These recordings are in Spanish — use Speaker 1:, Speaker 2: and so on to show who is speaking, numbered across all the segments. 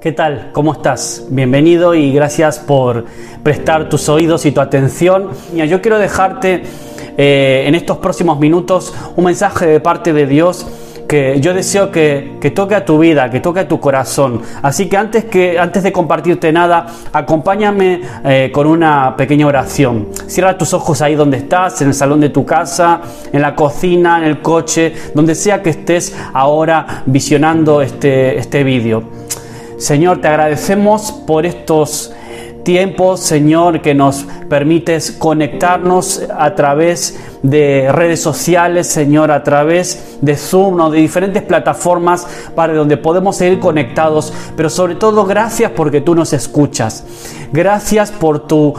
Speaker 1: ¿Qué tal? ¿Cómo estás? Bienvenido y gracias por prestar tus oídos y tu atención. Yo quiero dejarte eh, en estos próximos minutos un mensaje de parte de Dios que yo deseo que, toque a tu vida, que toque a tu corazón. Así que antes, que, antes de compartirte nada, acompáñame eh, con una pequeña oración. Cierra tus ojos ahí donde estás, en el salón de tu casa, en la cocina, en el coche, donde sea que estés ahora visionando este, este vídeo. Señor, te agradecemos por estos tiempos, Señor, que nos permites conectarnos a través de redes sociales, Señor, a través de Zoom o de diferentes plataformas para donde podemos seguir conectados, pero sobre todo gracias porque tú nos escuchas. Gracias por tu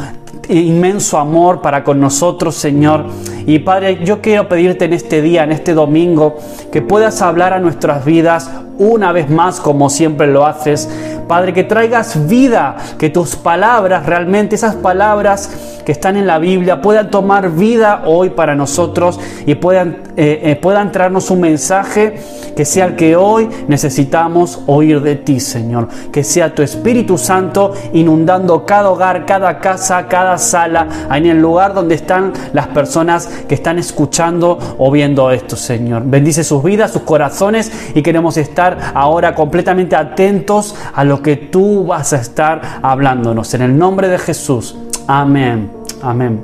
Speaker 1: inmenso amor para con nosotros, Señor. Y Padre, yo quiero pedirte en este día, en este domingo, que puedas hablar a nuestras vidas una vez más como siempre lo haces. Padre, que traigas vida, que tus palabras, realmente esas palabras que están en la Biblia puedan tomar vida hoy para nosotros y puedan, eh, eh, traernos un mensaje que sea el que hoy necesitamos oír de ti, Señor. Que sea tu Espíritu Santo inundando cada hogar, cada casa, cada sala, en el lugar donde están las personas que están escuchando o viendo esto, Señor. Bendice sus vidas, sus corazones y queremos estar ahora completamente atentos a lo que tú vas a estar hablándonos. En el nombre de Jesús. Amén. Amén.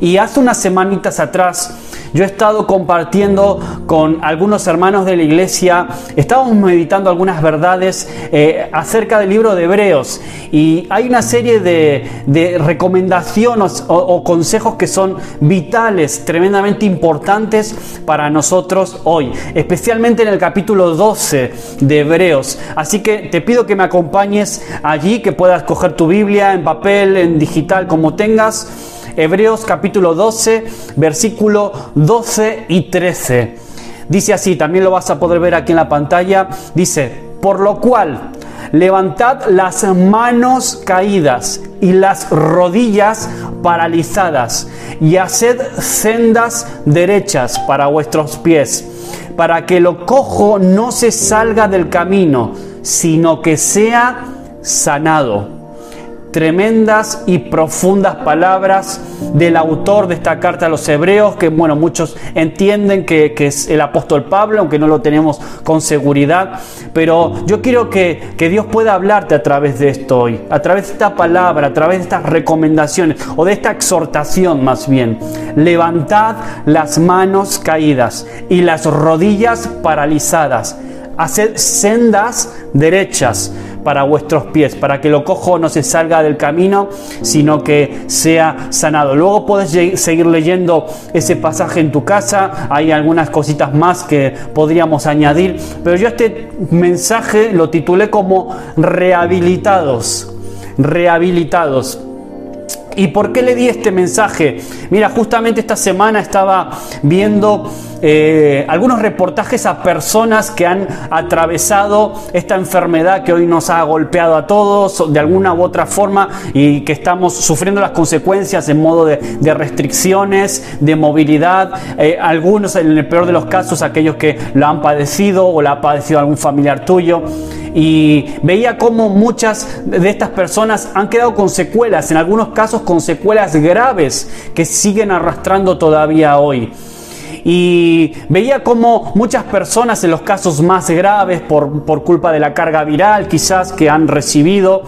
Speaker 1: Y hace unas semanitas atrás yo he estado compartiendo con algunos hermanos de la iglesia, estábamos meditando algunas verdades eh, acerca del libro de Hebreos y hay una serie de, recomendaciones o, o, consejos que son vitales, tremendamente importantes para nosotros hoy, especialmente en el capítulo 12 de Hebreos. Así que te pido que me acompañes allí, que puedas coger tu Biblia en papel, en digital, como tengas Hebreos capítulo 12, versículo 12 y 13. Dice así, también lo vas a poder ver aquí en la pantalla. Dice, por lo cual, levantad las manos caídas y las rodillas paralizadas y haced sendas derechas para vuestros pies, para que lo cojo no se salga del camino, sino que sea sanado tremendas y profundas palabras del autor de esta carta a los hebreos, que bueno, muchos entienden que, es el apóstol Pablo, aunque no lo tenemos con seguridad, pero yo quiero que, que Dios pueda hablarte a través de esto hoy, a través de esta palabra, a través de estas recomendaciones o de esta exhortación más bien. Levantad las manos caídas y las rodillas paralizadas. Haced sendas derechas para vuestros pies, para que lo cojo no se salga del camino, sino que sea sanado. Luego puedes seguir leyendo ese pasaje en tu casa, hay algunas cositas más que podríamos añadir, pero yo este mensaje lo titulé como rehabilitados, rehabilitados. ¿Y por qué le di este mensaje? Mira, justamente esta semana estaba viendo eh, algunos reportajes a personas que han atravesado esta enfermedad que hoy nos ha golpeado a todos de alguna u otra forma y que estamos sufriendo las consecuencias en modo de, restricciones, de movilidad, eh, algunos en el peor de los casos aquellos que lo han padecido o la ha padecido algún familiar tuyo. Y veía cómo muchas de estas personas han quedado con secuelas, en algunos casos con secuelas graves que siguen arrastrando todavía hoy y veía como muchas personas en los casos más graves por, por culpa de la carga viral quizás que han recibido,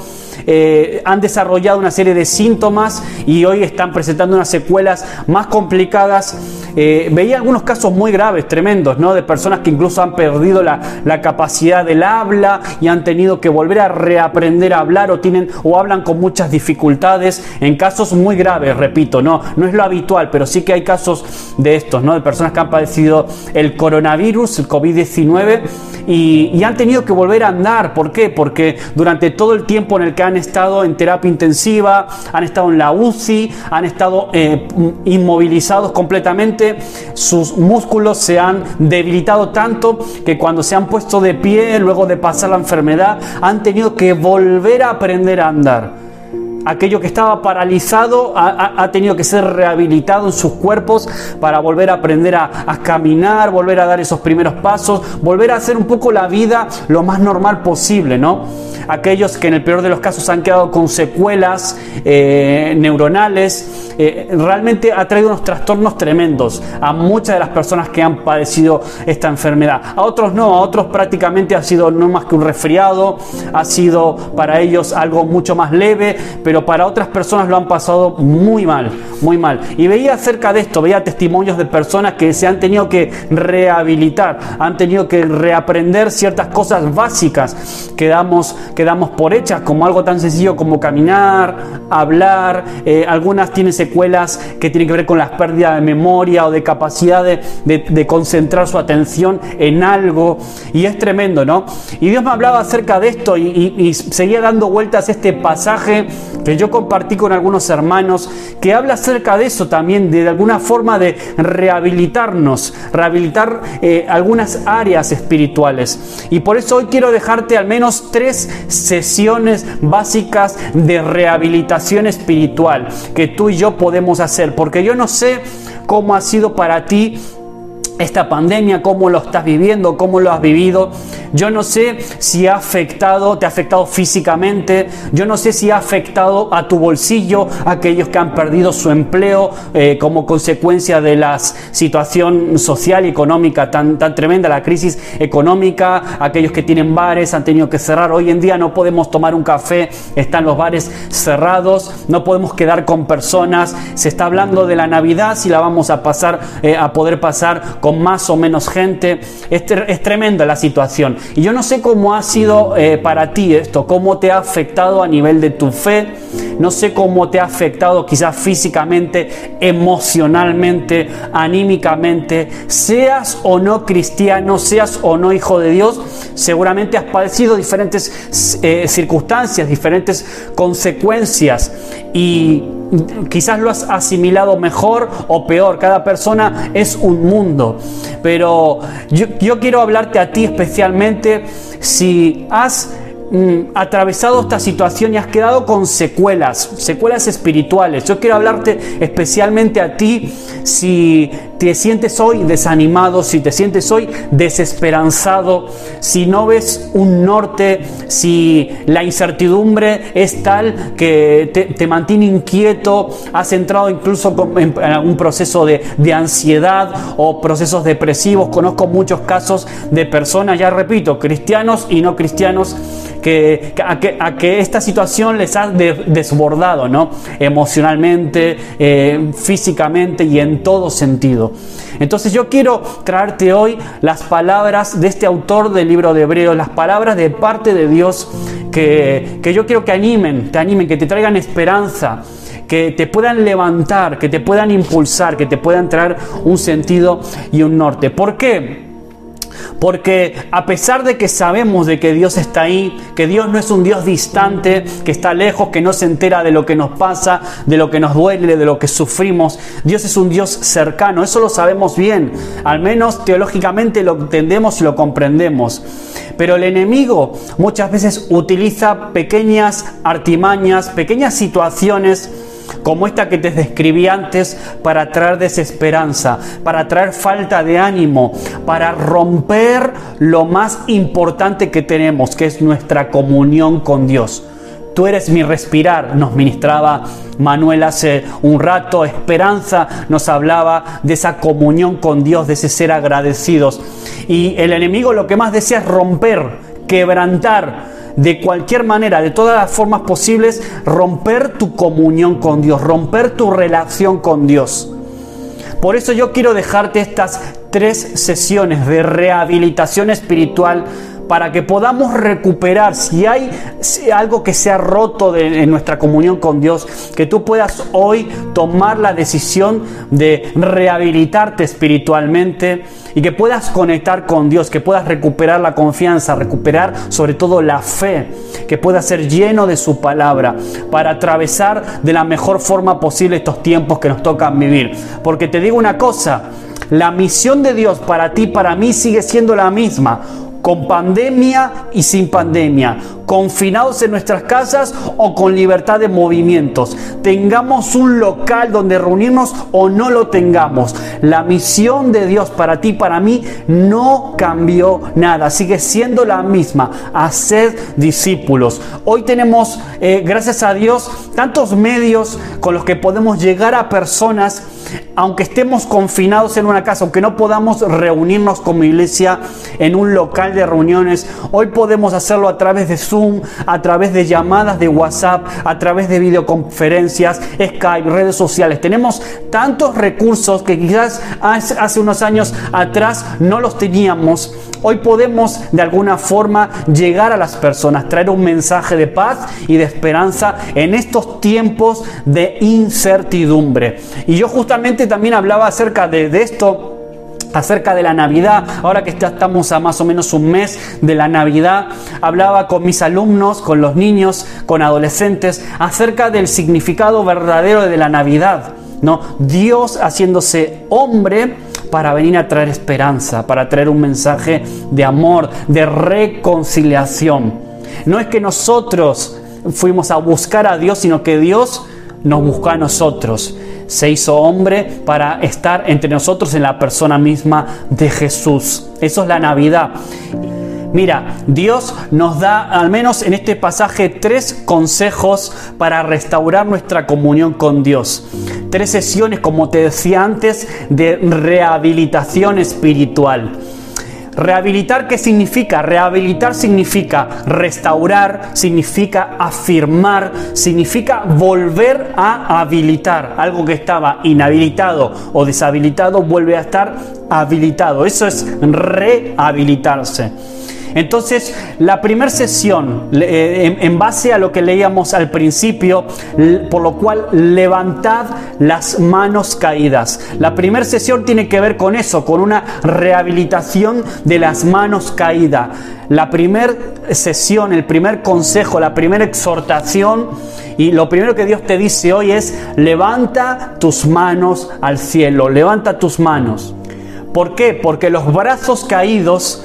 Speaker 1: eh, han desarrollado una serie de síntomas y hoy están presentando unas secuelas más complicadas. Eh, veía algunos casos muy graves, tremendos, ¿no? De personas que incluso han perdido la, la, capacidad del habla y han tenido que volver a reaprender a hablar o tienen o hablan con muchas dificultades. En casos muy graves, repito, no, no es lo habitual, pero sí que hay casos de estos, ¿no? De personas que han padecido el coronavirus, el COVID-19 y, y han tenido que volver a andar. ¿Por qué? Porque durante todo el tiempo en el que han estado en terapia intensiva, han estado en la UCI, han estado eh, inmovilizados completamente, sus músculos se han debilitado tanto que cuando se han puesto de pie, luego de pasar la enfermedad, han tenido que volver a aprender a andar. Aquello que estaba paralizado ha, tenido que ser rehabilitado en sus cuerpos para volver a aprender a, caminar, volver a dar esos primeros pasos, volver a hacer un poco la vida lo más normal posible, ¿no? aquellos que en el peor de los casos han quedado con secuelas eh, neuronales. Eh, realmente ha traído unos trastornos tremendos a muchas de las personas que han padecido esta enfermedad. A otros no, a otros prácticamente ha sido no más que un resfriado, ha sido para ellos algo mucho más leve, pero para otras personas lo han pasado muy mal, muy mal. Y veía acerca de esto, veía testimonios de personas que se han tenido que rehabilitar, han tenido que reaprender ciertas cosas básicas que damos que damos por hechas, como algo tan sencillo como caminar, hablar. Eh, algunas tienen secuelas que tienen que ver con las pérdidas de memoria o de capacidad de, concentrar su atención en algo. Y es tremendo, ¿no? Y Dios me hablaba acerca de esto y, seguía dando vueltas este pasaje que yo compartí con algunos hermanos, que habla acerca de eso también, de, alguna forma de rehabilitarnos, rehabilitar eh, algunas áreas espirituales. Y por eso hoy quiero dejarte al menos tres sesiones básicas de rehabilitación espiritual que tú y yo podemos hacer, porque yo no sé cómo ha sido para ti esta pandemia, cómo lo estás viviendo, cómo lo has vivido. Yo no sé si ha afectado, te ha afectado físicamente, yo no sé si ha afectado a tu bolsillo, a aquellos que han perdido su empleo eh, como consecuencia de la situación social y económica tan, tan tremenda, la crisis económica, aquellos que tienen bares han tenido que cerrar. Hoy en día no podemos tomar un café, están los bares cerrados, no podemos quedar con personas, se está hablando de la Navidad, si la vamos a pasar, eh, a poder pasar con más o menos gente. Es, tremenda la situación. Y yo no sé cómo ha sido eh, para ti esto, cómo te ha afectado a nivel de tu fe, no sé cómo te ha afectado quizás físicamente, emocionalmente, anímicamente, seas o no cristiano, seas o no hijo de Dios, seguramente has padecido diferentes eh, circunstancias, diferentes consecuencias. Y quizás lo has asimilado mejor o peor, cada persona es un mundo, pero yo, yo quiero hablarte a ti especialmente si has Mm, atravesado esta situación y has quedado con secuelas, secuelas espirituales. Yo quiero hablarte especialmente a ti si te sientes hoy desanimado, si te sientes hoy desesperanzado, si no ves un norte, si la incertidumbre es tal que te, mantiene inquieto, has entrado incluso en, algún proceso de, de ansiedad o procesos depresivos. Conozco muchos casos de personas, ya repito, cristianos y no cristianos, que, a, que, esta situación les ha desbordado, ¿no? Emocionalmente, eh, físicamente y en todo sentido. Entonces yo quiero traerte hoy las palabras de este autor del libro de Hebreos, las palabras de parte de Dios que, que yo quiero que animen, te animen, que te traigan esperanza que te puedan levantar, que te puedan impulsar, que te puedan traer un sentido y un norte. ¿Por qué? Porque a pesar de que sabemos de que Dios está ahí, que Dios no es un Dios distante, que está lejos, que no se entera de lo que nos pasa, de lo que nos duele, de lo que sufrimos, Dios es un Dios cercano, eso lo sabemos bien, al menos teológicamente lo entendemos y lo comprendemos. Pero el enemigo muchas veces utiliza pequeñas artimañas, pequeñas situaciones, como esta que te describí antes, para traer desesperanza, para traer falta de ánimo, para romper lo más importante que tenemos, que es nuestra comunión con Dios. Tú eres mi respirar, nos ministraba Manuel hace un rato, esperanza nos hablaba de esa comunión con Dios, de ese ser agradecidos. Y el enemigo lo que más desea es romper, quebrantar, de cualquier manera, de todas las formas posibles, romper tu comunión con Dios, romper tu relación con Dios. Por eso yo quiero dejarte estas tres sesiones de rehabilitación espiritual para que podamos recuperar, si hay algo que se ha roto en nuestra comunión con Dios, que tú puedas hoy tomar la decisión de rehabilitarte espiritualmente y que puedas conectar con Dios, que puedas recuperar la confianza, recuperar sobre todo la fe, que puedas ser lleno de su palabra para atravesar de la mejor forma posible estos tiempos que nos tocan vivir. Porque te digo una cosa, la misión de Dios para ti, para mí sigue siendo la misma con pandemia y sin pandemia, confinados en nuestras casas o con libertad de movimientos, tengamos un local donde reunirnos o no lo tengamos. La misión de Dios para ti, para mí, no cambió nada, sigue siendo la misma, hacer discípulos. Hoy tenemos, eh, gracias a Dios, tantos medios con los que podemos llegar a personas aunque estemos confinados en una casa, aunque no podamos reunirnos como iglesia en un local de reuniones, hoy podemos hacerlo a través de Zoom, a través de llamadas de WhatsApp, a través de videoconferencias, Skype, redes sociales. Tenemos tantos recursos que quizás hace unos años atrás no los teníamos. Hoy podemos de alguna forma llegar a las personas, traer un mensaje de paz y de esperanza en estos tiempos de incertidumbre. Y yo justamente también hablaba acerca de, esto acerca de la Navidad, ahora que ya estamos a más o menos un mes de la Navidad, hablaba con mis alumnos, con los niños, con adolescentes, acerca del significado verdadero de la Navidad. ¿no? Dios haciéndose hombre para venir a traer esperanza, para traer un mensaje de amor, de reconciliación. No es que nosotros fuimos a buscar a Dios, sino que Dios nos buscó a nosotros. Se hizo hombre para estar entre nosotros en la persona misma de Jesús. Eso es la Navidad. Mira, Dios nos da, al menos en este pasaje, tres consejos para restaurar nuestra comunión con Dios. Tres sesiones, como te decía antes, de rehabilitación espiritual. Rehabilitar, ¿qué significa? Rehabilitar significa restaurar, significa afirmar, significa volver a habilitar. Algo que estaba inhabilitado o deshabilitado vuelve a estar habilitado. Eso es rehabilitarse. Entonces, la primera sesión, eh, en base a lo que leíamos al principio, por lo cual levantad las manos caídas. La primera sesión tiene que ver con eso, con una rehabilitación de las manos caídas. La primera sesión, el primer consejo, la primera exhortación y lo primero que Dios te dice hoy es, levanta tus manos al cielo, levanta tus manos. ¿Por qué? Porque los brazos caídos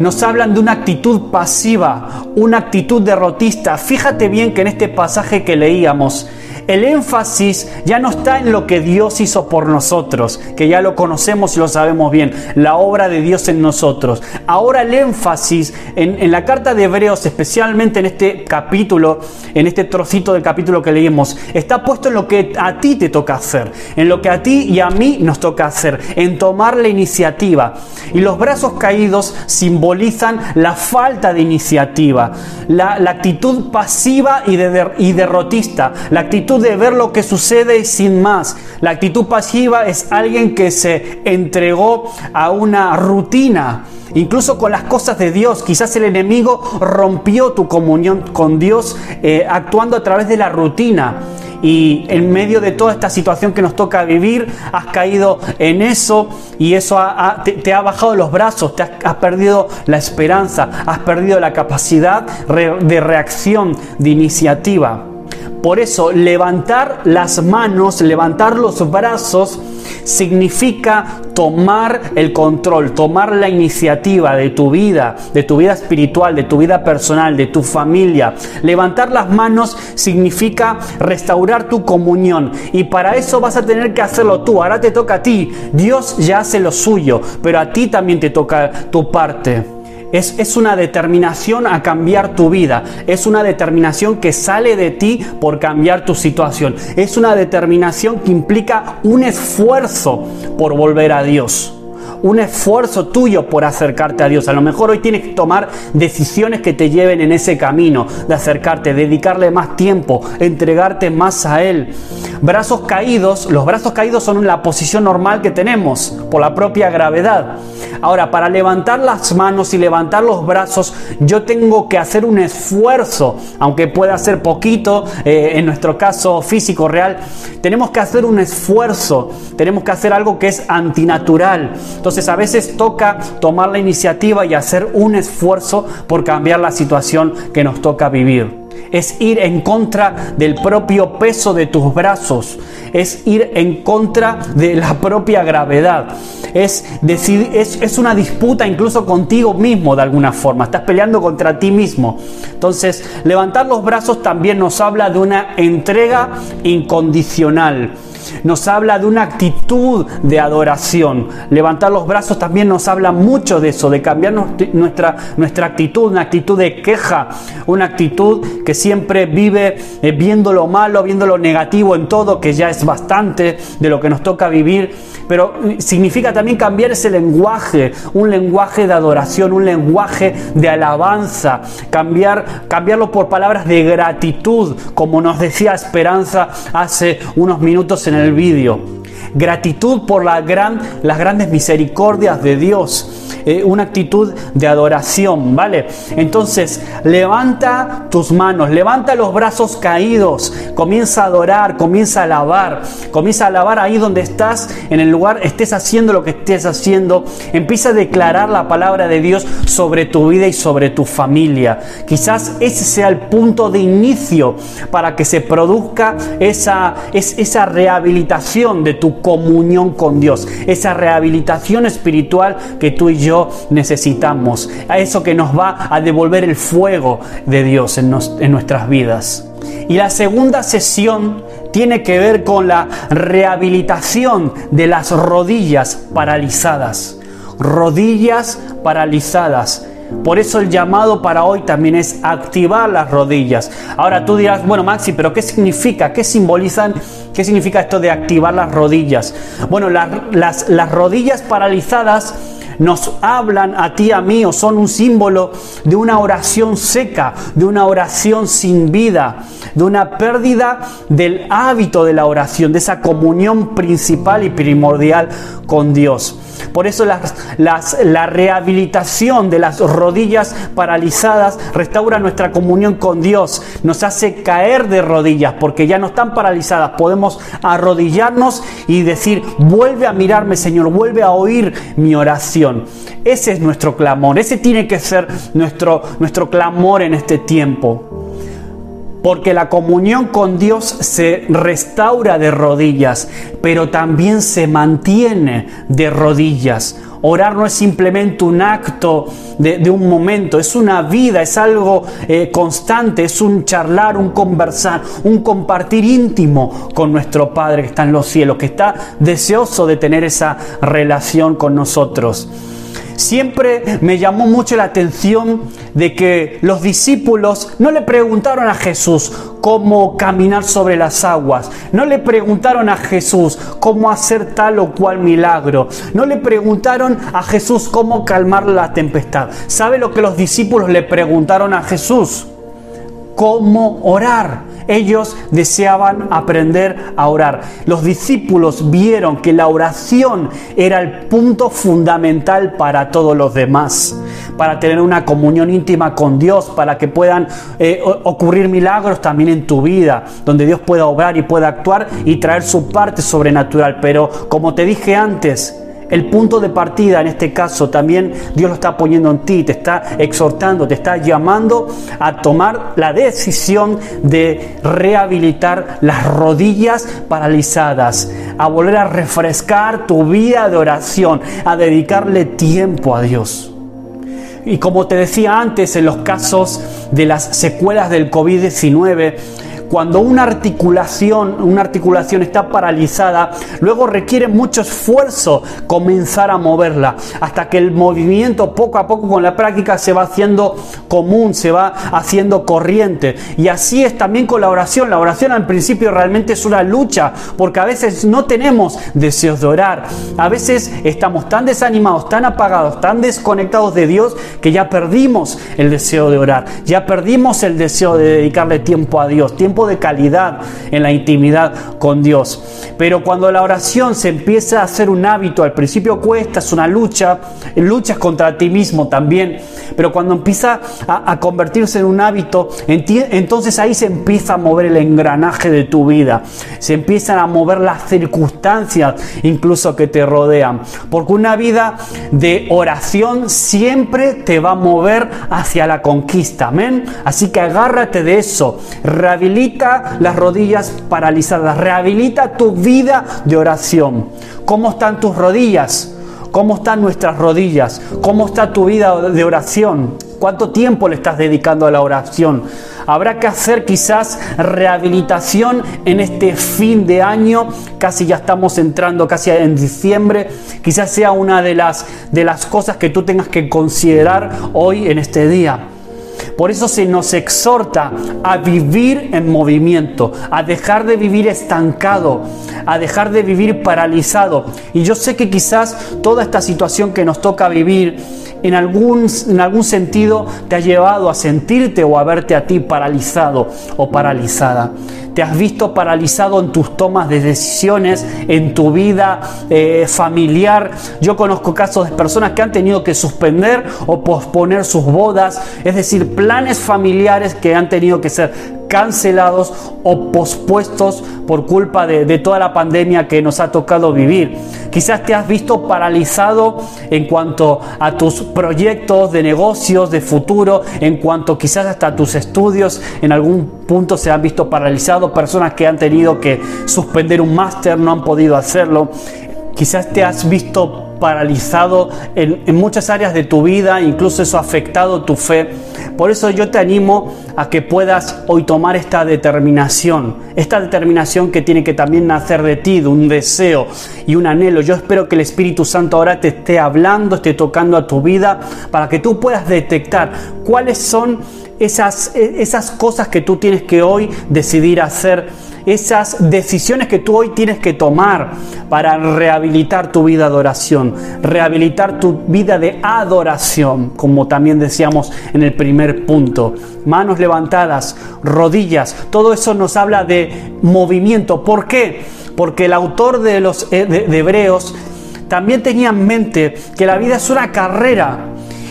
Speaker 1: nos hablan de una actitud pasiva, una actitud derrotista. Fíjate bien que en este pasaje que leíamos, el énfasis ya no está en lo que Dios hizo por nosotros, que ya lo conocemos y lo sabemos bien, la obra de Dios en nosotros. Ahora el énfasis en, la carta de Hebreos, especialmente en este capítulo, en este trocito del capítulo que leímos, está puesto en lo que a ti te toca hacer, en lo que a ti y a mí nos toca hacer, en tomar la iniciativa. Y los brazos caídos simbolizan la falta de iniciativa, la, actitud pasiva y, y derrotista, la actitud de ver lo que sucede sin más. La actitud pasiva es alguien que se entregó a una rutina. Incluso con las cosas de Dios, quizás el enemigo rompió tu comunión con Dios eh, actuando a través de la rutina y en medio de toda esta situación que nos toca vivir, has caído en eso y eso te, ha bajado los brazos, te has, perdido la esperanza, has perdido la capacidad de reacción, de iniciativa. Por eso levantar las manos, levantar los brazos, significa tomar el control, tomar la iniciativa de tu vida, de tu vida espiritual, de tu vida personal, de tu familia. Levantar las manos significa restaurar tu comunión y para eso vas a tener que hacerlo tú. Ahora te toca a ti. Dios ya hace lo suyo, pero a ti también te toca tu parte. Es, una determinación a cambiar tu vida. Es una determinación que sale de ti por cambiar tu situación. Es una determinación que implica un esfuerzo por volver a Dios un esfuerzo tuyo por acercarte a Dios. A lo mejor hoy tienes que tomar decisiones que te lleven en ese camino de acercarte, dedicarle más tiempo, entregarte más a Él. Brazos caídos, los brazos caídos son la posición normal que tenemos por la propia gravedad. Ahora, para levantar las manos y levantar los brazos, yo tengo que hacer un esfuerzo, aunque pueda ser poquito, eh, en nuestro caso físico real, tenemos que hacer un esfuerzo, tenemos que hacer algo que es antinatural. Entonces, a veces toca tomar la iniciativa y hacer un esfuerzo por cambiar la situación que nos toca vivir. es ir en contra del propio peso de tus brazos, es ir en contra de la propia gravedad, es, decir, es, es una disputa incluso contigo mismo de alguna forma, estás peleando contra ti mismo. Entonces, levantar los brazos también nos habla de una entrega incondicional nos habla de una actitud de adoración. Levantar los brazos también nos habla mucho de eso, de cambiar nuestra, nuestra actitud, una actitud de queja, una actitud que siempre vive eh, viendo lo malo, viendo lo negativo en todo, que ya es bastante de lo que nos toca vivir. Pero eh, significa también cambiar ese lenguaje, un lenguaje de adoración, un lenguaje de alabanza, cambiar, cambiarlo por palabras de gratitud, como nos decía Esperanza hace unos minutos en el vídeo. Gratitud por las grandes misericordias de Dios. Eh, una actitud de adoración, ¿vale? Entonces, levanta tus manos, levanta los brazos caídos, comienza a adorar, comienza a alabar, comienza a alabar ahí donde estás, en el lugar, estés haciendo lo que estés haciendo, empieza a declarar la palabra de Dios sobre tu vida y sobre tu familia. Quizás ese sea el punto de inicio para que se produzca esa, esa rehabilitación de tu comunión con Dios, esa rehabilitación espiritual que tú y yo necesitamos, a eso que nos va a devolver el fuego de Dios en, en nuestras vidas. Y la segunda sesión tiene que ver con la rehabilitación de las rodillas paralizadas. Rodillas paralizadas. Por eso el llamado para hoy también es activar las rodillas. Ahora tú dirás, bueno Maxi, pero ¿qué significa? ¿Qué simbolizan? ¿Qué significa esto de activar las rodillas? Bueno, las, las rodillas paralizadas nos hablan a ti, a mí, o son un símbolo de una oración seca, de una oración sin vida, de una pérdida del hábito de la oración, de esa comunión principal y primordial con Dios. Por eso la rehabilitación de las rodillas paralizadas restaura nuestra comunión con Dios, nos hace caer de rodillas porque ya no están paralizadas. Podemos arrodillarnos y decir, vuelve a mirarme Señor, vuelve a oír mi oración. Ese es nuestro clamor, ese tiene que ser nuestro, nuestro clamor en este tiempo. Porque la comunión con Dios se restaura de rodillas, pero también se mantiene de rodillas. Orar no es simplemente un acto de, un momento, es una vida, es algo eh, constante, es un charlar, un conversar, un compartir íntimo con nuestro Padre que está en los cielos, que está deseoso de tener esa relación con nosotros. Siempre me llamó mucho la atención de que los discípulos no le preguntaron a Jesús cómo caminar sobre las aguas, no le preguntaron a Jesús cómo hacer tal o cual milagro, no le preguntaron a Jesús cómo calmar la tempestad. ¿Sabe lo que los discípulos le preguntaron a Jesús? ¿Cómo orar? Ellos deseaban aprender a orar. Los discípulos vieron que la oración era el punto fundamental para todos los demás, para tener una comunión íntima con Dios, para que puedan eh, ocurrir milagros también en tu vida, donde Dios pueda obrar y pueda actuar y traer su parte sobrenatural. Pero como te dije antes, el punto de partida en este caso también Dios lo está poniendo en ti, te está exhortando, te está llamando a tomar la decisión de rehabilitar las rodillas paralizadas, a volver a refrescar tu vida de oración, a dedicarle tiempo a Dios. Y como te decía antes, en los casos de las secuelas del COVID-19, cuando una articulación, una articulación está paralizada, luego requiere mucho esfuerzo comenzar a moverla, hasta que el movimiento poco a poco con la práctica se va haciendo común, se va haciendo corriente. Y así es también con la oración. La oración al principio realmente es una lucha, porque a veces no tenemos deseos de orar. A veces estamos tan desanimados, tan apagados, tan desconectados de Dios que ya perdimos el deseo de orar, ya perdimos el deseo de dedicarle tiempo a Dios, tiempo de calidad en la intimidad con Dios. Pero cuando la oración se empieza a hacer un hábito, al principio cuesta, es una lucha, luchas contra ti mismo también, pero cuando empieza a, convertirse en un hábito, entonces ahí se empieza a mover el engranaje de tu vida, se empiezan a mover las circunstancias incluso que te rodean, porque una vida de oración siempre te va a mover hacia la conquista, amén. Así que agárrate de eso, rehabilita las rodillas paralizadas, rehabilita tu vida de oración. ¿Cómo están tus rodillas? ¿Cómo están nuestras rodillas? ¿Cómo está tu vida de oración? ¿Cuánto tiempo le estás dedicando a la oración? Habrá que hacer quizás rehabilitación en este fin de año. Casi ya estamos entrando casi en diciembre. Quizás sea una de las, de las cosas que tú tengas que considerar hoy en este día. Por eso se nos exhorta a vivir en movimiento, a dejar de vivir estancado, a dejar de vivir paralizado. Y yo sé que quizás toda esta situación que nos toca vivir en algún, en algún sentido te ha llevado a sentirte o a verte a ti paralizado o paralizada. Te has visto paralizado en tus tomas de decisiones, en tu vida eh, familiar. Yo conozco casos de personas que han tenido que suspender o posponer sus bodas, es decir, planes familiares que han tenido que ser cancelados o pospuestos por culpa de, toda la pandemia que nos ha tocado vivir. Quizás te has visto paralizado en cuanto a tus proyectos de negocios, de futuro, en cuanto quizás hasta tus estudios en algún punto se han visto paralizados, personas que han tenido que suspender un máster no han podido hacerlo. Quizás te has visto paralizado en, en, muchas áreas de tu vida, incluso eso ha afectado tu fe. Por eso yo te animo a que puedas hoy tomar esta determinación, esta determinación que tiene que también nacer de ti, de un deseo y un anhelo. Yo espero que el Espíritu Santo ahora te esté hablando, esté tocando a tu vida, para que tú puedas detectar cuáles son esas, esas cosas que tú tienes que hoy decidir hacer esas decisiones que tú hoy tienes que tomar para rehabilitar tu vida de oración, rehabilitar tu vida de adoración, como también decíamos en el primer punto. Manos levantadas, rodillas, todo eso nos habla de movimiento. ¿Por qué? Porque el autor de los eh, de Hebreos también tenía en mente que la vida es una carrera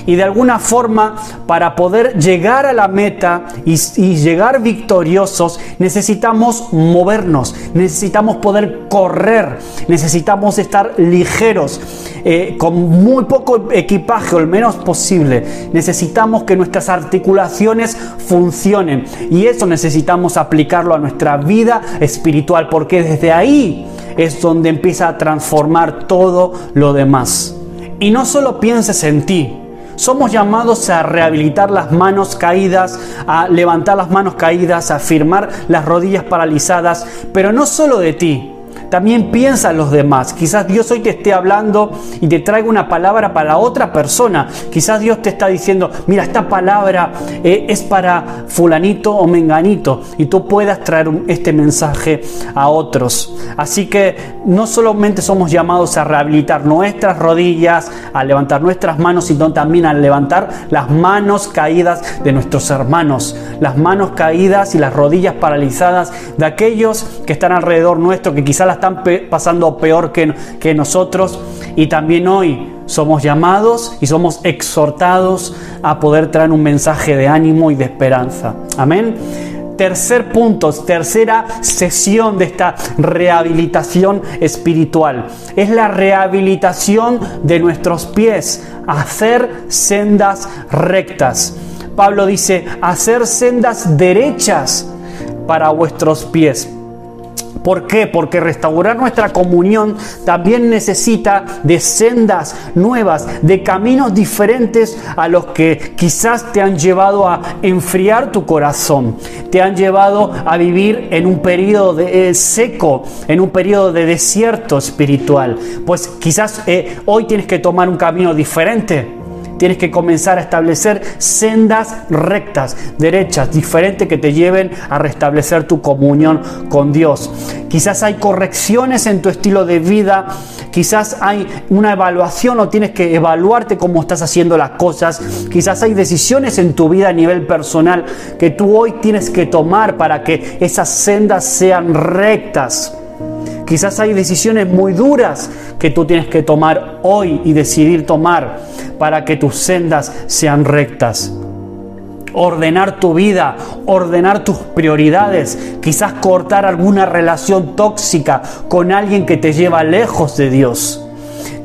Speaker 1: y de alguna forma para poder llegar a la meta y, llegar victoriosos necesitamos movernos, necesitamos poder correr, necesitamos estar ligeros. Eh, con muy poco equipaje o el menos posible. Necesitamos que nuestras articulaciones funcionen y eso necesitamos aplicarlo a nuestra vida espiritual porque desde ahí es donde empieza a transformar todo lo demás. Y no solo pienses en ti, somos llamados a rehabilitar las manos caídas, a levantar las manos caídas, a firmar las rodillas paralizadas, pero no solo de ti, también piensa en los demás. Quizás Dios hoy te esté hablando y te traiga una palabra para otra persona. Quizás Dios te está diciendo, mira, esta palabra eh, es para fulanito o menganito y tú puedas traer este mensaje a otros. Así que no solamente somos llamados a rehabilitar nuestras rodillas, a levantar nuestras manos, sino también a levantar las manos caídas de nuestros hermanos, las manos caídas y las rodillas paralizadas de aquellos que están alrededor nuestro, que quizás las están pasando peor que, nosotros y también hoy somos llamados y somos exhortados a poder traer un mensaje de ánimo y de esperanza. Amén tercer punto, tercera sesión de esta rehabilitación espiritual. Es la rehabilitación de nuestros pies, hacer sendas rectas. Pablo dice, hacer sendas derechas para vuestros pies. ¿Por qué? Porque restaurar nuestra comunión también necesita de sendas nuevas, de caminos diferentes a los que quizás te han llevado a enfriar tu corazón, te han llevado a vivir en un periodo de, eh, seco, en un periodo de desierto espiritual. Pues quizás eh, hoy tienes que tomar un camino diferente tienes que comenzar a establecer sendas rectas, derechas, diferentes que te lleven a restablecer tu comunión con Dios. Quizás hay correcciones en tu estilo de vida, quizás hay una evaluación o tienes que evaluarte cómo estás haciendo las cosas, quizás hay decisiones en tu vida a nivel personal que tú hoy tienes que tomar para que esas sendas sean rectas. Quizás hay decisiones muy duras que tú tienes que tomar hoy y decidir tomar para que tus sendas sean rectas. Ordenar tu vida, ordenar tus prioridades, quizás cortar alguna relación tóxica con alguien que te lleva lejos de Dios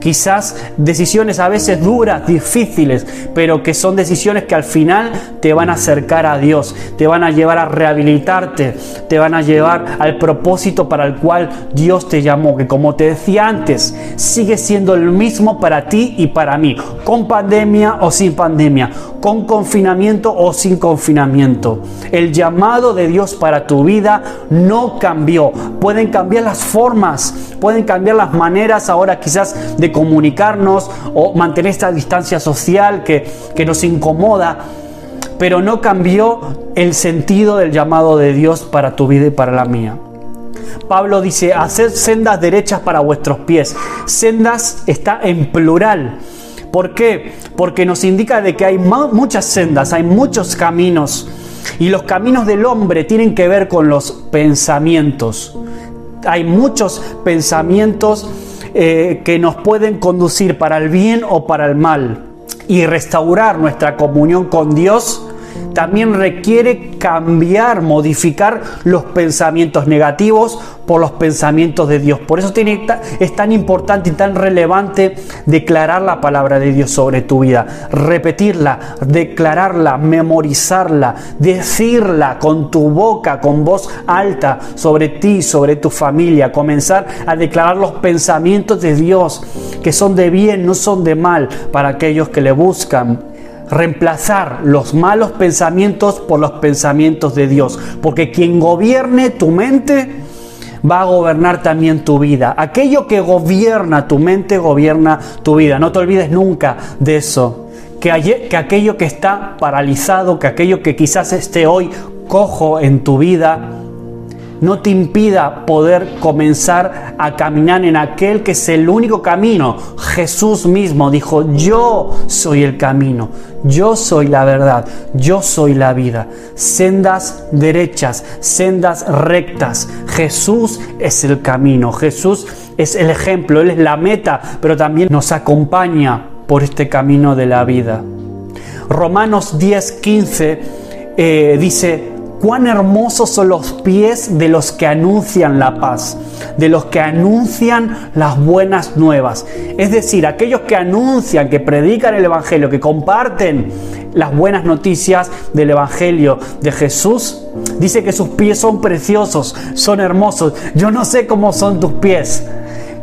Speaker 1: quizás decisiones a veces duras, difíciles, pero que son decisiones que al final te van a acercar a Dios, te van a llevar a rehabilitarte, te van a llevar al propósito para el cual Dios te llamó, que como te decía antes, sigue siendo el mismo para ti y para mí, con pandemia o sin pandemia, con confinamiento o sin confinamiento. El llamado de Dios para tu vida no cambió. Pueden cambiar las formas, pueden cambiar las maneras ahora quizás de comunicarnos o mantener esta distancia social que, que nos incomoda, pero no cambió el sentido del llamado de Dios para tu vida y para la mía. Pablo dice, hacer sendas derechas para vuestros pies. Sendas está en plural. ¿Por qué? Porque nos indica de que hay muchas sendas, hay muchos caminos. Y los caminos del hombre tienen que ver con los pensamientos. Hay muchos pensamientos eh, que nos pueden conducir para el bien o para el mal. Y restaurar nuestra comunión con Dios también requiere cambiar, modificar los pensamientos negativos por los pensamientos de Dios. Por eso tiene, es tan importante y tan relevante declarar la palabra de Dios sobre tu vida, repetirla, declararla, memorizarla, decirla con tu boca, con voz alta sobre ti, sobre tu familia, comenzar a declarar los pensamientos de Dios que son de bien, no son de mal para aquellos que le buscan reemplazar los malos pensamientos por los pensamientos de Dios. Porque quien gobierne tu mente va a gobernar también tu vida. Aquello que gobierna tu mente gobierna tu vida. No te olvides nunca de eso. Que, que aquello que está paralizado, que aquello que quizás esté hoy cojo en tu vida, no te impida poder comenzar a caminar en aquel que es el único camino. Jesús mismo dijo, yo soy el camino, yo soy la verdad, yo soy la vida. Sendas derechas, sendas rectas. Jesús es el camino, Jesús es el ejemplo, Él es la meta, pero también nos acompaña por este camino de la vida. Romanos 10, 15 eh, dice, cuán hermosos son los pies de los que anuncian la paz, de los que anuncian las buenas nuevas. Es decir, aquellos que anuncian, que predican el Evangelio, que comparten las buenas noticias del Evangelio de Jesús, dice que sus pies son preciosos, son hermosos. Yo no sé cómo son tus pies.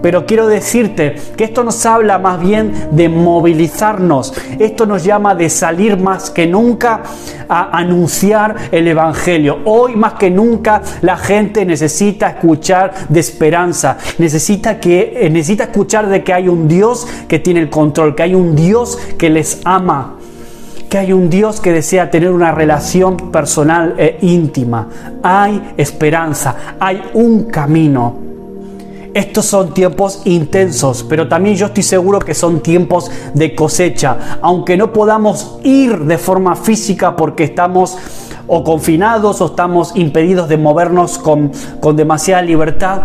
Speaker 1: Pero quiero decirte que esto nos habla más bien de movilizarnos. Esto nos llama de salir más que nunca a anunciar el Evangelio. Hoy más que nunca la gente necesita escuchar de esperanza. Necesita, que, eh, necesita escuchar de que hay un Dios que tiene el control, que hay un Dios que les ama que hay un Dios que desea tener una relación personal e íntima. Hay esperanza, hay un camino. Estos son tiempos intensos, pero también yo estoy seguro que son tiempos de cosecha. Aunque no podamos ir de forma física porque estamos o confinados o estamos impedidos de movernos con, con demasiada libertad,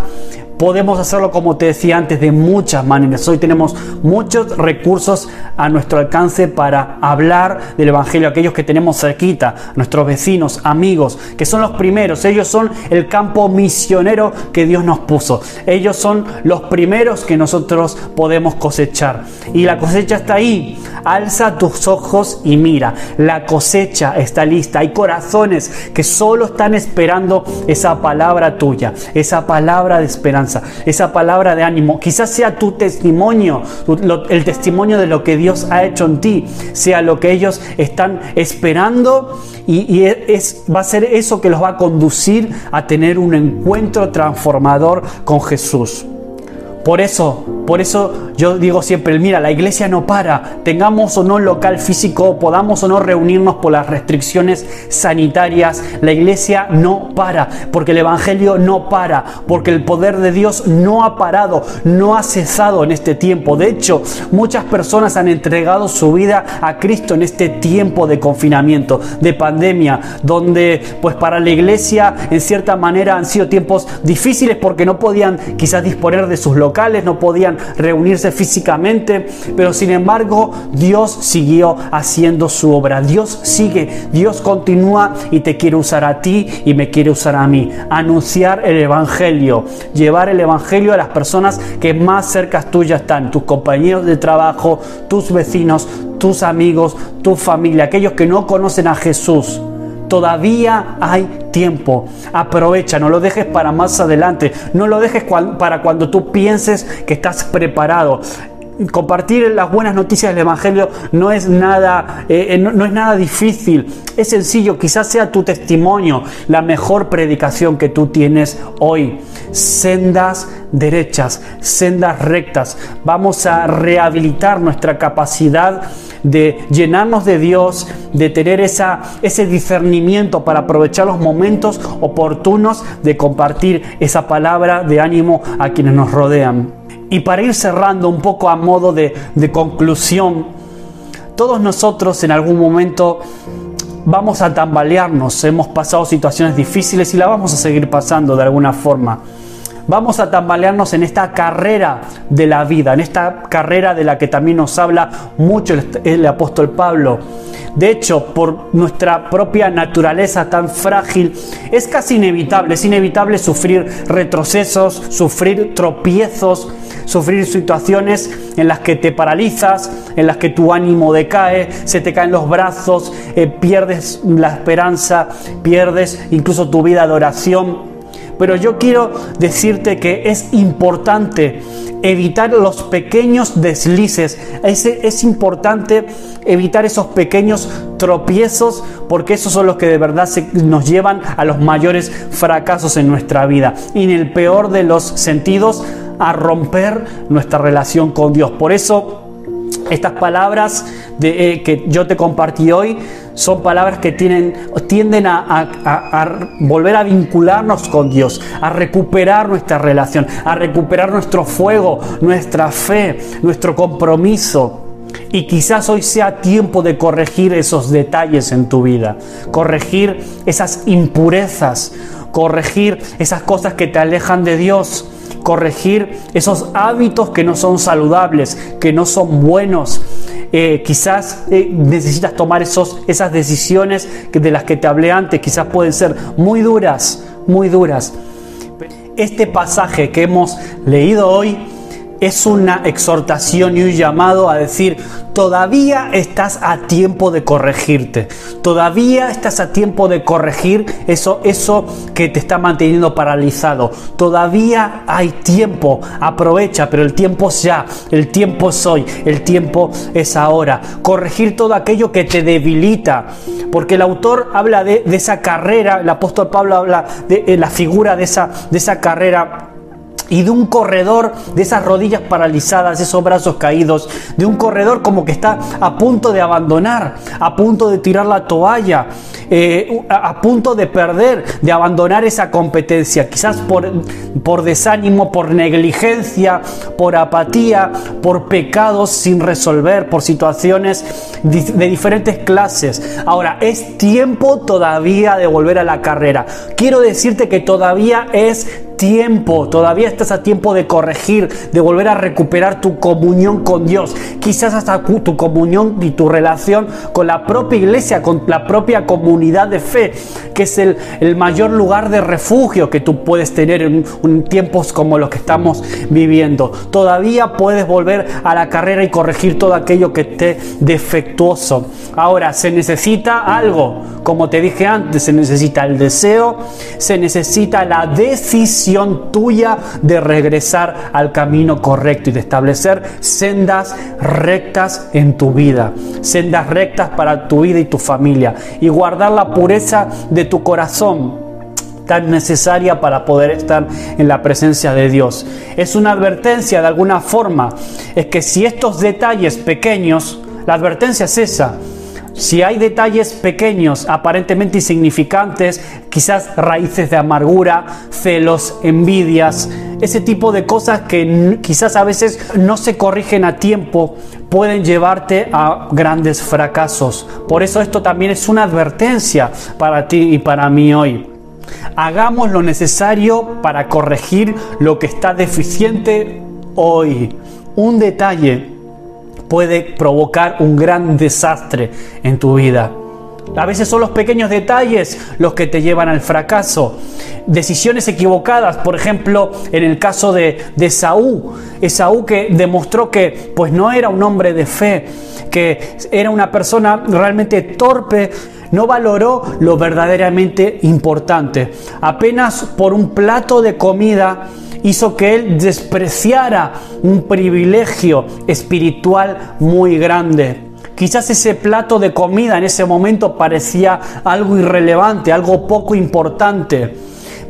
Speaker 1: Podemos hacerlo, como te decía antes, de muchas maneras. Hoy tenemos muchos recursos a nuestro alcance para hablar del Evangelio, aquellos que tenemos cerquita, nuestros vecinos, amigos, que son los primeros. Ellos son el campo misionero que Dios nos puso. Ellos son los primeros que nosotros podemos cosechar. Y la cosecha está ahí. Alza tus ojos y mira. La cosecha está lista. Hay corazones que solo están esperando esa palabra tuya, esa palabra de esperanza esa palabra de ánimo. Quizás sea tu testimonio, el testimonio de lo que Dios ha hecho en ti, sea lo que ellos están esperando y, es, va a ser eso que los va a conducir a tener un encuentro transformador con Jesús. Por eso Por eso yo digo siempre, mira, la iglesia no para, tengamos o no local físico, podamos o no reunirnos por las restricciones sanitarias, la iglesia no para, porque el Evangelio no para, porque el poder de Dios no ha parado, no ha cesado en este tiempo. De hecho, muchas personas han entregado su vida a Cristo en este tiempo de confinamiento, de pandemia, donde pues para la iglesia en cierta manera han sido tiempos difíciles porque no podían quizás disponer de sus locales, no podían reunirse físicamente, pero sin embargo Dios siguió haciendo su obra. Dios sigue, Dios continúa y te quiere usar a ti y me quiere usar a mí. Anunciar el Evangelio, llevar el Evangelio a las personas que más cerca tuyas están, tus compañeros de trabajo, tus vecinos, tus amigos, tu familia, aquellos que no conocen a Jesús. Todavía hay tiempo. Aprovecha, no lo dejes para más adelante. No lo dejes para cuando tú pienses que estás preparado compartir las buenas noticias del Evangelio no es nada, eh, eh, no, es nada difícil, es sencillo, quizás sea tu testimonio, la mejor predicación que tú tienes hoy. Sendas derechas, sendas rectas. Vamos a rehabilitar nuestra capacidad de llenarnos de Dios, de tener ese discernimiento para aprovechar los momentos oportunos de compartir esa palabra de ánimo a quienes nos rodean. Y para ir cerrando un poco a modo de, de conclusión, todos nosotros en algún momento vamos a tambalearnos, hemos pasado situaciones difíciles y la vamos a seguir pasando de alguna forma vamos a tambalearnos en esta carrera de la vida, en esta carrera de la que también nos habla mucho el, apóstol Pablo. De hecho, por nuestra propia naturaleza tan frágil, es casi inevitable, es inevitable sufrir retrocesos, sufrir tropiezos, sufrir situaciones en las que te paralizas, en las que tu ánimo decae, se te caen los brazos, eh, pierdes la esperanza, pierdes incluso tu vida de oración. Pero yo quiero decirte que es importante evitar los pequeños deslices. Es, es, importante evitar esos pequeños tropiezos porque esos son los que de verdad nos llevan a los mayores fracasos en nuestra vida. Y en el peor de los sentidos, a romper nuestra relación con Dios. Por eso estas palabras eh, que yo te compartí hoy son palabras que tienen, tienden a, volver a vincularnos con Dios, a recuperar nuestra relación, a recuperar nuestro fuego, nuestra fe, nuestro compromiso. Y quizás hoy sea tiempo de corregir esos detalles en tu vida, corregir esas impurezas, corregir esas cosas que te alejan de Dios corregir esos hábitos que no son saludables, que no son buenos. Eh, quizás eh, necesitas tomar esos, esas decisiones de las que te hablé antes, quizás pueden ser muy duras, muy duras. Este pasaje que hemos leído hoy es una exhortación y un llamado a decir, todavía estás a tiempo de corregirte, todavía estás a tiempo de corregir eso, eso que te está manteniendo paralizado, todavía hay tiempo, aprovecha, pero el tiempo es ya, el tiempo es hoy, el tiempo es ahora, corregir todo aquello que te debilita, porque el autor habla de, esa carrera, el apóstol Pablo habla de, de la figura de esa, de esa carrera y de un corredor de esas rodillas paralizadas, esos brazos caídos, de un corredor como que está a punto de abandonar, a punto de tirar la toalla, eh, a, punto de perder, de abandonar esa competencia, quizás por, por desánimo, por negligencia, por apatía, por pecados sin resolver, por situaciones de diferentes clases. Ahora, es tiempo todavía de volver a la carrera. Quiero decirte que todavía es tiempo, todavía estás a tiempo de corregir, de volver a recuperar tu comunión con Dios, quizás hasta tu comunión y tu relación con la propia iglesia, con la propia comunidad de fe, que es el, mayor lugar de refugio que tú puedes tener en, en tiempos como los que estamos viviendo. Todavía puedes volver a la carrera y corregir todo aquello que esté defectuoso. Ahora, se necesita algo, como te dije antes, se necesita el deseo, se necesita la decisión, tuya de regresar al camino correcto y de establecer sendas rectas en tu vida, sendas rectas para tu vida y tu familia y guardar la pureza de tu corazón tan necesaria para poder estar en la presencia de Dios. Es una advertencia de alguna forma, es que si estos detalles pequeños, la advertencia es esa, si hay detalles pequeños, aparentemente insignificantes, quizás raíces de amargura, celos, envidias, ese tipo de cosas que quizás a veces no se corrigen a tiempo, pueden llevarte a grandes fracasos. Por eso esto también es una advertencia para ti y para mí hoy. Hagamos lo necesario para corregir lo que está deficiente hoy. Un detalle puede provocar un gran desastre en tu vida. A veces son los pequeños detalles los que te llevan al fracaso. Decisiones equivocadas, por ejemplo, en el caso de, de Saúl. Esaú que demostró que pues no era un hombre de fe, que era una persona realmente torpe, no valoró lo verdaderamente importante. Apenas por un plato de comida hizo que él despreciara un privilegio espiritual muy grande. Quizás ese plato de comida en ese momento parecía algo irrelevante, algo poco importante,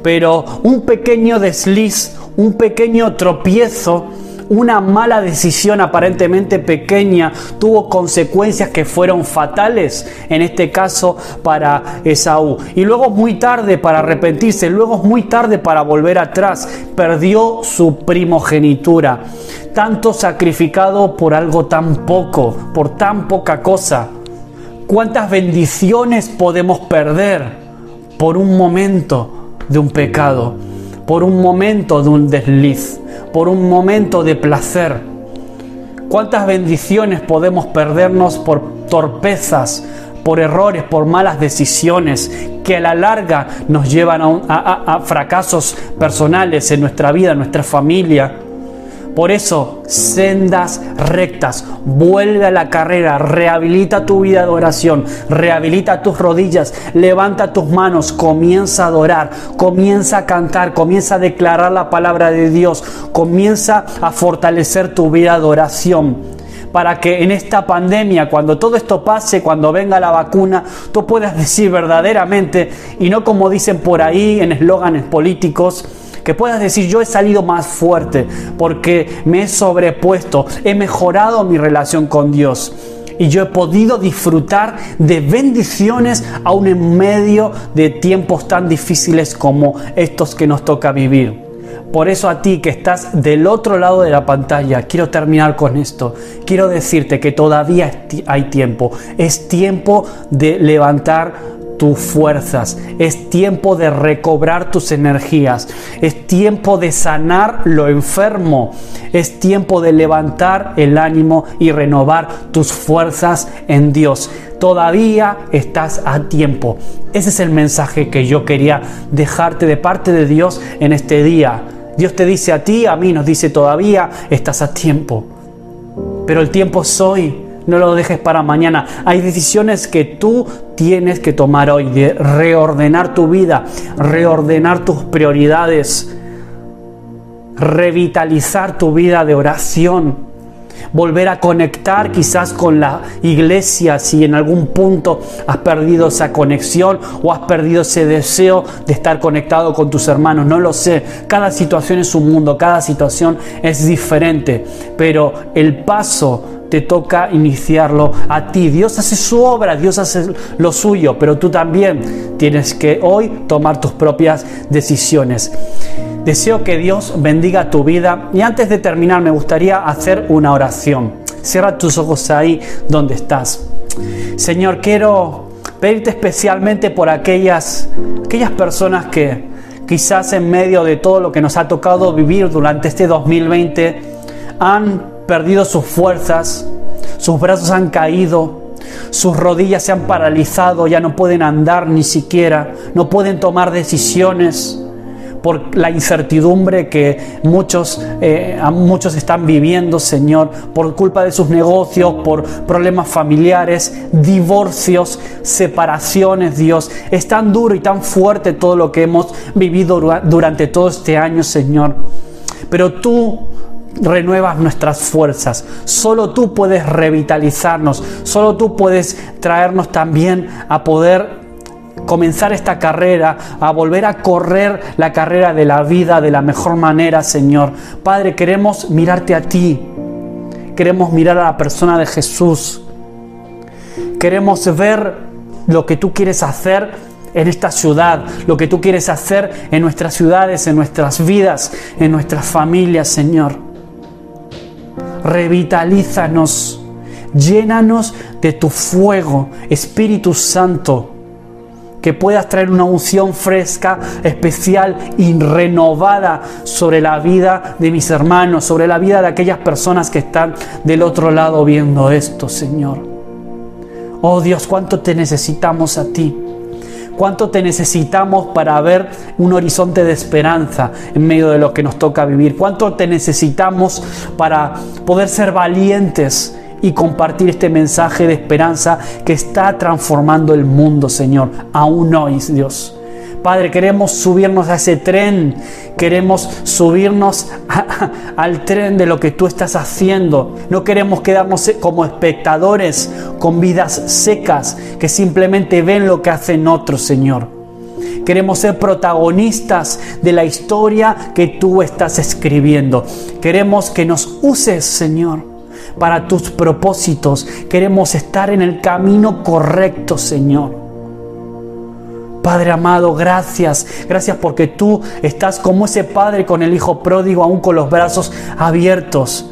Speaker 1: pero un pequeño desliz, un pequeño tropiezo, una mala decisión aparentemente pequeña tuvo consecuencias que fueron fatales, en este caso para Esaú. Y luego muy tarde para arrepentirse, luego muy tarde para volver atrás, perdió su primogenitura. Tanto sacrificado por algo tan poco, por tan poca cosa. ¿Cuántas bendiciones podemos perder por un momento de un pecado, por un momento de un desliz? por un momento de placer. ¿Cuántas bendiciones podemos perdernos por torpezas, por errores, por malas decisiones que a la larga nos llevan a, fracasos personales en nuestra vida, en nuestra familia? Por eso, sendas rectas, vuelve a la carrera, rehabilita tu vida de oración, rehabilita tus rodillas, levanta tus manos, comienza a adorar, comienza a cantar, comienza a declarar la palabra de Dios, comienza a fortalecer tu vida de oración para que en esta pandemia, cuando todo esto pase, cuando venga la vacuna, tú puedas decir verdaderamente, y no como dicen por ahí en eslóganes políticos, que puedas decir yo he salido más fuerte porque me he sobrepuesto, he mejorado mi relación con Dios y yo he podido disfrutar de bendiciones aún en medio de tiempos tan difíciles como estos que nos toca vivir. Por eso a ti que estás del otro lado de la pantalla, quiero terminar con esto. Quiero decirte que todavía hay tiempo. Es tiempo de levantar tus fuerzas, es tiempo de recobrar tus energías, es tiempo de sanar lo enfermo, es tiempo de levantar el ánimo y renovar tus fuerzas en Dios. Todavía estás a tiempo. Ese es el mensaje que yo quería dejarte de parte de Dios en este día. Dios te dice a ti, a mí nos dice todavía estás a tiempo. Pero el tiempo es hoy no lo dejes para mañana. Hay decisiones que tú tienes que tomar hoy, de reordenar tu vida, reordenar tus prioridades, revitalizar tu vida de oración, volver a conectar quizás con la iglesia si en algún punto has perdido esa conexión o has perdido ese deseo de estar conectado con tus hermanos. No lo sé, cada situación es un mundo, cada situación es diferente, pero el paso te toca iniciarlo a ti. Dios hace su obra, Dios hace lo suyo, pero tú también tienes que hoy tomar tus propias decisiones. Deseo que Dios bendiga tu vida y antes de terminar me gustaría hacer una oración. Cierra tus ojos ahí donde estás. Señor, quiero pedirte especialmente por aquellas, aquellas personas que quizás en medio de todo lo que nos ha tocado vivir durante este 2020 han perdido sus fuerzas, sus brazos han caído, sus rodillas se han paralizado, ya no pueden andar ni siquiera, no pueden tomar decisiones por la incertidumbre que muchos, eh, muchos están viviendo, Señor, por culpa de sus negocios, por problemas familiares, divorcios, separaciones, Dios. Es tan duro y tan fuerte todo lo que hemos vivido durante todo este año, Señor. Pero tú renuevas nuestras fuerzas. Solo tú puedes revitalizarnos. Solo tú puedes traernos también a poder comenzar esta carrera, a volver a correr la carrera de la vida de la mejor manera, Señor. Padre, queremos mirarte a ti. Queremos mirar a la persona de Jesús. Queremos ver lo que tú quieres hacer en esta ciudad, lo que tú quieres hacer en nuestras ciudades, en nuestras vidas, en nuestras familias, Señor. Revitalízanos, llénanos de tu fuego, Espíritu Santo que puedas traer una unción fresca, especial y renovada sobre la vida de mis hermanos, sobre la vida de aquellas personas que están del otro lado viendo esto, Señor. Oh Dios, cuánto te necesitamos a ti. Cuánto te necesitamos para ver un horizonte de esperanza en medio de lo que nos toca vivir. Cuánto te necesitamos para poder ser valientes y compartir este mensaje de esperanza que está transformando el mundo, Señor, aún hoy, Dios. Padre, queremos subirnos a ese tren, queremos subirnos al tren de lo que tú estás haciendo. No queremos quedarnos como espectadores con vidas secas que simplemente ven lo que hacen otros, Señor. Queremos ser protagonistas de la historia que tú estás escribiendo. Queremos que nos uses, Señor para tus propósitos. Queremos estar en el camino correcto, Señor. Padre amado, gracias. Gracias porque tú estás como ese padre con el hijo pródigo, aún con los brazos abiertos.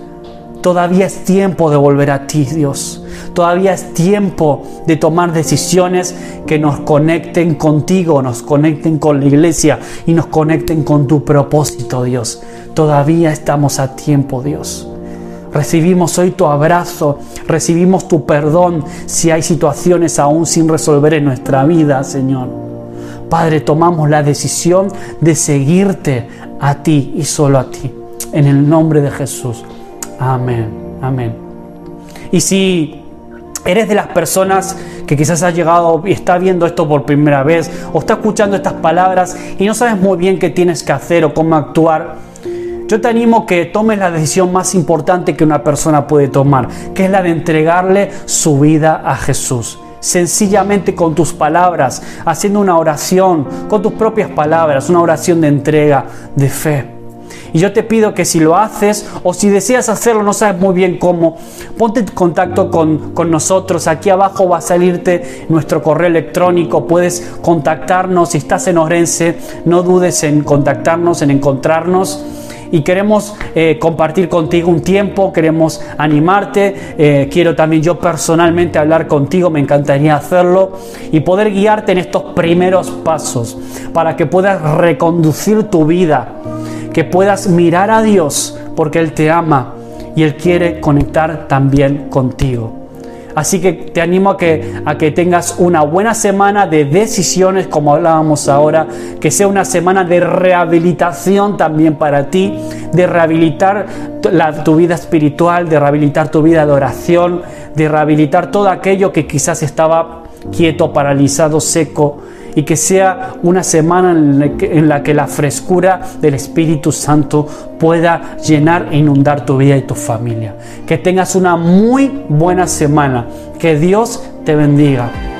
Speaker 1: Todavía es tiempo de volver a ti, Dios. Todavía es tiempo de tomar decisiones que nos conecten contigo, nos conecten con la iglesia y nos conecten con tu propósito, Dios. Todavía estamos a tiempo, Dios. Recibimos hoy tu abrazo, recibimos tu perdón si hay situaciones aún sin resolver en nuestra vida, Señor. Padre, tomamos la decisión de seguirte a ti y solo a ti. En el nombre de Jesús. Amén. Amén. Y si eres de las personas que quizás ha llegado y está viendo esto por primera vez o está escuchando estas palabras y no sabes muy bien qué tienes que hacer o cómo actuar, yo te animo que tomes la decisión más importante que una persona puede tomar, que es la de entregarle su vida a Jesús. Sencillamente con tus palabras, haciendo una oración, con tus propias palabras, una oración de entrega, de fe. Y yo te pido que si lo haces o si deseas hacerlo, no sabes muy bien cómo, ponte en contacto con, con, nosotros. Aquí abajo va a salirte nuestro correo electrónico. Puedes contactarnos. Si estás en Orense, no dudes en contactarnos, en encontrarnos y queremos eh, compartir contigo un tiempo, queremos animarte, eh, quiero también yo personalmente hablar contigo, me encantaría hacerlo y poder guiarte en estos primeros pasos para que puedas reconducir tu vida, que puedas mirar a Dios porque Él te ama y Él quiere conectar también contigo. Así que te animo a que, a que tengas una buena semana de decisiones, como hablábamos ahora, que sea una semana de rehabilitación también para ti, de rehabilitar tu vida espiritual, de rehabilitar tu vida de oración, de rehabilitar todo aquello que quizás estaba quieto, paralizado, seco y que sea una semana en la, que, la frescura del Espíritu Santo pueda llenar e inundar tu vida y tu familia. Que tengas una muy buena semana. Que Dios te bendiga.